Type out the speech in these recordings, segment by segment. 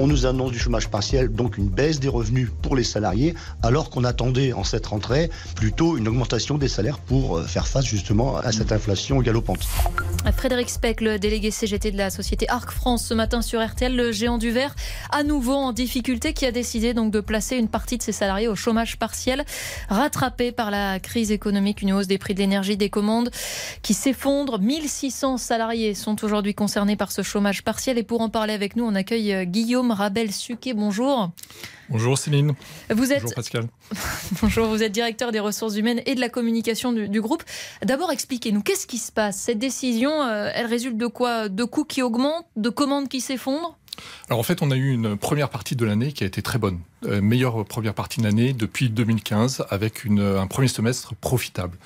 On nous annonce du chômage partiel, donc une baisse des revenus pour les salariés, alors qu'on attendait en cette rentrée plutôt une augmentation des salaires pour euh, faire face justement à cette inflation galopante. Frédéric Speck, le délégué CGT de la société Arc France, ce matin sur RTL, le géant du verre, à nouveau en difficulté, qui a décidé donc de placer une partie de ses salariés au chômage partiel, rattrapé par la crise économique, une hausse des prix de l'énergie, des commandes qui s'effondrent. 1600 salariés sont aujourd'hui concernés par ce chômage partiel. Et pour en parler avec nous, on accueille euh, Guillaume Rabel-Suquet. Bonjour. Bonjour Céline. Vous êtes... Bonjour Pascal. Bonjour, vous êtes directeur des ressources humaines et de la communication du, groupe. D'abord, expliquez-nous, qu'est-ce qui se passe? Cette décision, euh, elle résulte de quoi? De coûts qui augmentent? De commandes qui s'effondrent? Alors en fait, on a eu une première partie de l'année qui a été très bonne. Euh, meilleure première partie de l'année depuis 2015 avec une, un premier semestre profitable.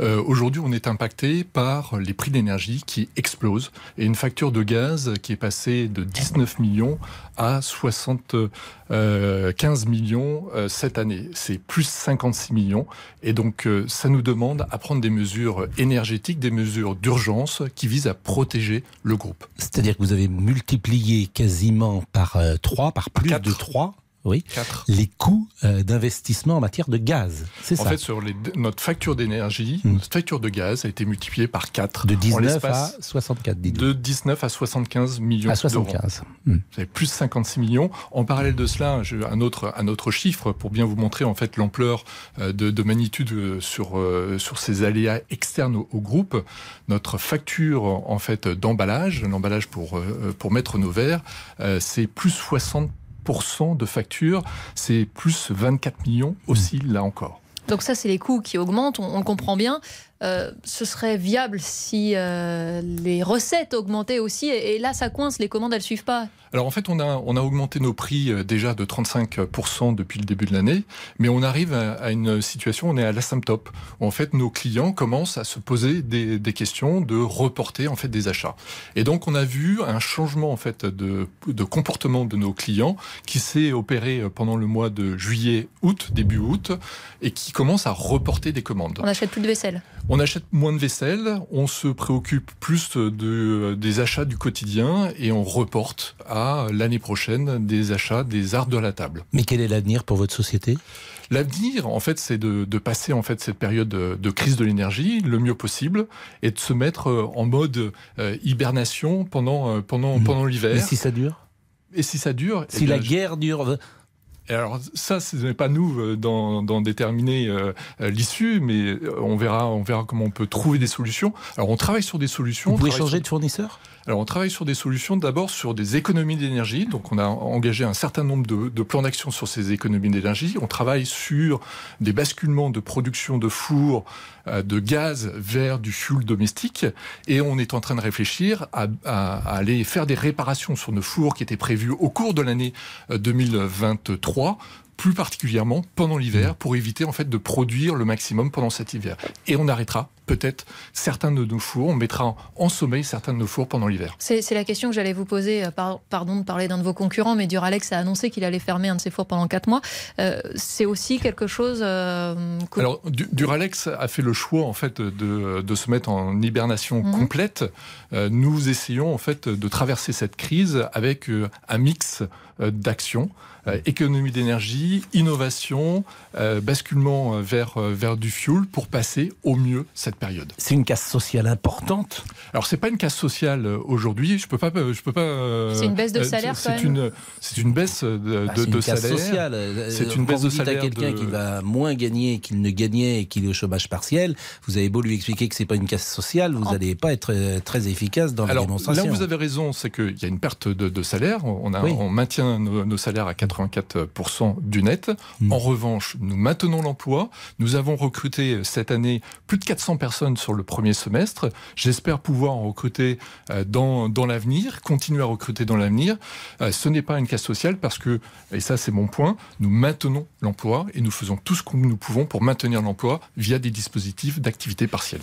Euh, aujourd'hui, on est impacté par les prix d'énergie qui explosent et une facture de gaz qui est passée de 19 millions à 75 euh, millions euh, cette année. C'est plus 56 millions. Et donc, ça nous demande à prendre des mesures énergétiques, des mesures d'urgence qui visent à protéger le groupe. C'est-à-dire que vous avez multiplié quasiment par 3, par plus de 3 oui, les coûts euh, d'investissement en matière de gaz. C'est ça. En fait, sur les, notre facture d'énergie, hmm. notre facture de gaz a été multipliée par 4. De 19 à 64, De 19 à 75 millions À 75. Hmm. Vous avez plus 56 millions. En parallèle de cela, un autre, un autre chiffre pour bien vous montrer en fait l'ampleur euh, de, de, magnitude euh, sur, sur ces aléas externes au, groupe. Notre facture en fait d'emballage, l'emballage pour, pour mettre nos verres, c'est plus 60 de facture, c'est plus 24 millions aussi là encore. Donc ça, c'est les coûts qui augmentent, on, on le comprend bien. Euh, ce serait viable si euh, les recettes augmentaient aussi. Et, là, ça coince, les commandes, elles suivent pas. Alors en fait, on a, on a augmenté nos prix euh, déjà de 35% depuis le début de l'année, mais on arrive à, une situation, on est à l'asymptote. En fait, nos clients commencent à se poser des, des, questions de reporter en fait des achats. Et donc, on a vu un changement en fait de, de comportement de nos clients qui s'est opéré pendant le mois de juillet, août, début août, et qui commence à reporter des commandes. On n'achète plus de vaisselle. On achète moins de vaisselle, on se préoccupe plus de, des achats du quotidien et on reporte à l'année prochaine des achats des arts de la table. Mais quel est l'avenir pour votre société? L'avenir, en fait, c'est de, passer en fait cette période de, crise de l'énergie le mieux possible et de se mettre euh, en mode euh, hibernation pendant euh, pendant mmh. pendant l'hiver. Et si ça dure? Et si ça dure Si eh la guerre dure et alors ça, ce n'est pas nous euh, dans, déterminer euh, euh, l'issue, mais on verra, on verra comment on peut trouver des solutions. Alors on travaille sur des solutions. Vous pouvez changer de fournisseur? Alors on travaille sur des solutions d'abord sur des économies d'énergie. Donc on a engagé un certain nombre de, plans d'action sur ces économies d'énergie. On travaille sur des basculements de production de fours euh, de gaz vers du fuel domestique. Et on est en train de réfléchir à, à aller faire des réparations sur nos fours qui étaient prévus au cours de l'année 2023 euh, plus particulièrement pendant l'hiver, pour éviter en fait de produire le maximum pendant cet hiver. Et on arrêtera peut-être certains de nos fours, on mettra en sommeil certains de nos fours pendant l'hiver. C'est la question que j'allais vous poser. Euh, pardon de parler d'un de vos concurrents, mais Duralex a annoncé qu'il allait fermer un de ses fours pendant 4 mois. Euh, c'est aussi quelque chose. Euh, Alors Duralex a fait le choix en fait de, de se mettre en hibernation mhm. complète. nous essayons en fait de traverser cette crise avec un mix d'actions. Euh, économie d'énergie, innovation, euh, basculement euh, vers, vers du fuel pour passer au mieux cette période. C'est une casse sociale importante Alors c'est pas une casse sociale aujourd'hui, je peux pas... Je peux pas c'est une baisse de salaire C'est une, c'est une baisse de, bah, de, une salaire. sociale. C'est une baisse de salaire. à quelqu'un qui va moins gagner qu'il ne gagnait et qu'il est au chômage partiel, vous avez beau lui expliquer que c'est pas une casse sociale, vous n'allez pas être très efficace dans Alors, la démonstration. Là vous avez raison, c'est qu'il y a une perte de, salaire, on, a, on maintient nos, nos salaires à 80 84% du net. Hmm. En revanche, nous maintenons l'emploi. Nous avons recruté cette année plus de 400 personnes sur le premier semestre. J'espère pouvoir en recruter euh, dans, dans l'avenir, continuer à recruter dans l'avenir. Euh, ce n'est pas une casse sociale parce que, et ça c'est mon point, nous maintenons l'emploi et nous faisons tout ce que nous pouvons pour maintenir l'emploi via des dispositifs d'activité partielle.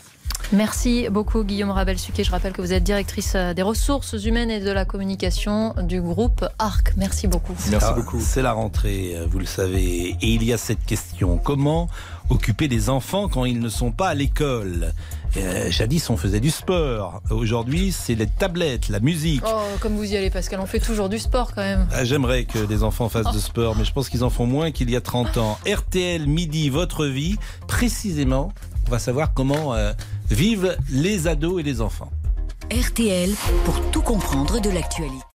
Merci beaucoup Guillaume Rabel-Suquet. Je rappelle que vous êtes directrice des ressources humaines et de la communication du groupe ARC. Merci beaucoup. Merci ah, beaucoup. C'est la rentrée, vous le savez. Et il y a cette question. Comment occuper les enfants quand ils ne sont pas à l'école? Euh, jadis, on faisait du sport. Aujourd'hui, c'est les tablettes, la musique. Oh, comme vous y allez, Pascal, on fait toujours du sport quand même. Ah, j'aimerais que les enfants fassent de sport, mais je pense qu'ils en font moins qu'il y a 30 ans. RTL Midi, votre vie, précisément, on va savoir comment euh, vivent les ados et les enfants. RTL pour tout comprendre de l'actualité.